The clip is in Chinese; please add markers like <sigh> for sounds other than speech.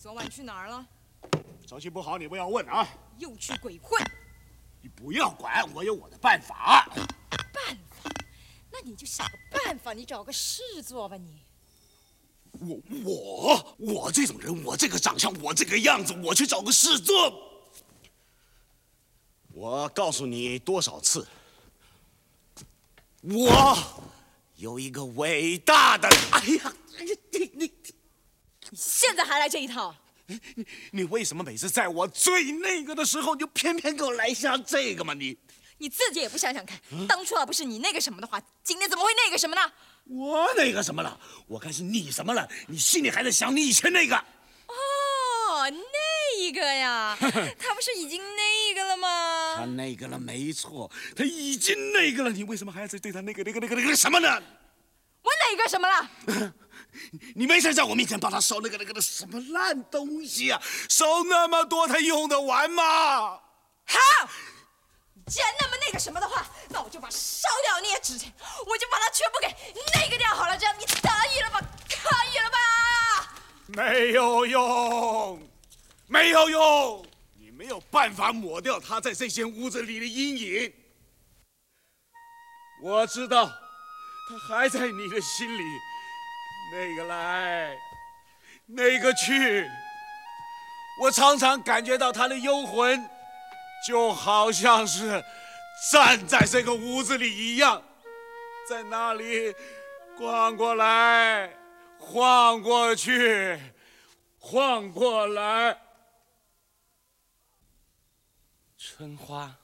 昨晚去哪儿了？手气不好，你不要问啊！又去鬼混？你不要管，我有我的办法。办法？那你就想个办法，你找个事做吧，你。我我我这种人，我这个长相，我这个样子，我去找个事做。我告诉你多少次，我有一个伟大的……哎呀，哎呀，你你你现在还来这一套？你你为什么每次在我最那个的时候，你就偏偏给我来下这个嘛？你你自己也不想想看，当初要不是你那个什么的话，今天怎么会那个什么呢？我那个什么了？我看是你什么了？你心里还在想你以前那个？哦，那个呀，<laughs> 他不是已经那个了吗？他那个了，没错，他已经那个了。你为什么还要再对他那个那个那个那个什么呢？我哪个什么了？<laughs> <laughs> 你没事在我面前帮他收那个那个的什么烂东西啊？收那么多，他用得完吗？好，既然那么那个什么的话，那我就把烧掉那些纸钱，我就把它全部给那个掉好了。这样你可以了吧？可以了吧？没有用，没有用，你没有办法抹掉他在这间屋子里的阴影。我知道，他还在你的心里。那个来，那个去，我常常感觉到他的幽魂，就好像是站在这个屋子里一样，在那里逛过来，晃过去，晃过来。春花，